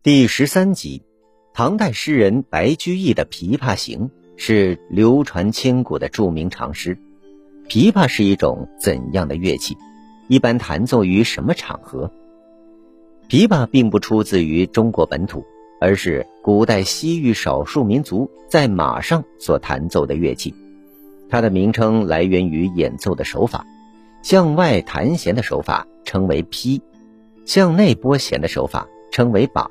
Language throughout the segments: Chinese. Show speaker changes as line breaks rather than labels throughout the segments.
第十三集，唐代诗人白居易的《琵琶行》是流传千古的著名长诗。琵琶是一种怎样的乐器？一般弹奏于什么场合？琵琶并不出自于中国本土，而是古代西域少数民族在马上所弹奏的乐器。它的名称来源于演奏的手法，向外弹弦的手法称为劈，向内拨弦的手法称为把。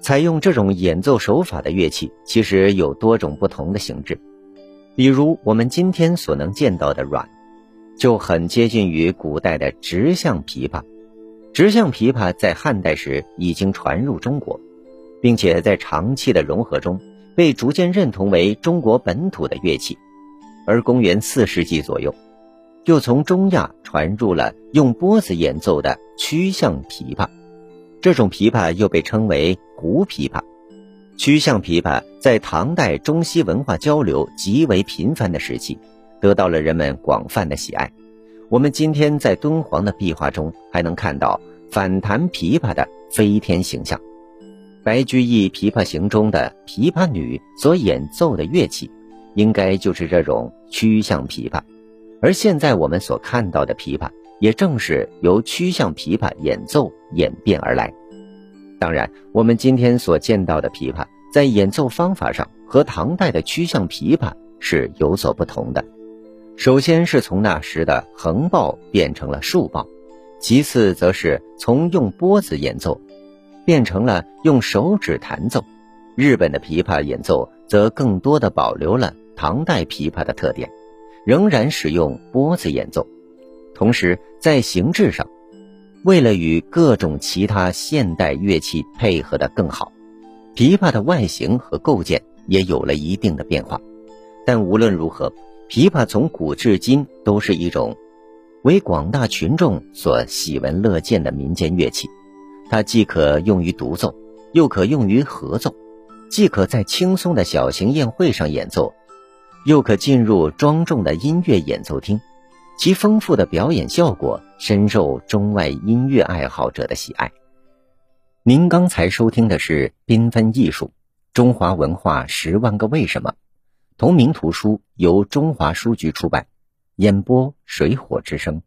采用这种演奏手法的乐器，其实有多种不同的形制。比如我们今天所能见到的阮，就很接近于古代的直向琵琶。直向琵琶在汉代时已经传入中国，并且在长期的融合中，被逐渐认同为中国本土的乐器。而公元四世纪左右，又从中亚传入了用拨子演奏的曲向琵琶。这种琵琶又被称为胡琵琶，曲项琵琶在唐代中西文化交流极为频繁的时期，得到了人们广泛的喜爱。我们今天在敦煌的壁画中还能看到反弹琵琶的飞天形象。白居易《琵琶行》中的琵琶女所演奏的乐器，应该就是这种曲项琵琶，而现在我们所看到的琵琶。也正是由曲项琵琶演奏演变而来。当然，我们今天所见到的琵琶在演奏方法上和唐代的曲项琵琶是有所不同的。首先是从那时的横抱变成了竖抱，其次则是从用拨子演奏变成了用手指弹奏。日本的琵琶演奏则更多的保留了唐代琵琶的特点，仍然使用拨子演奏。同时，在形制上，为了与各种其他现代乐器配合的更好，琵琶的外形和构建也有了一定的变化。但无论如何，琵琶从古至今都是一种为广大群众所喜闻乐见的民间乐器。它既可用于独奏，又可用于合奏；既可在轻松的小型宴会上演奏，又可进入庄重的音乐演奏厅。其丰富的表演效果深受中外音乐爱好者的喜爱。您刚才收听的是《缤纷艺术：中华文化十万个为什么》，同名图书由中华书局出版，演播水火之声。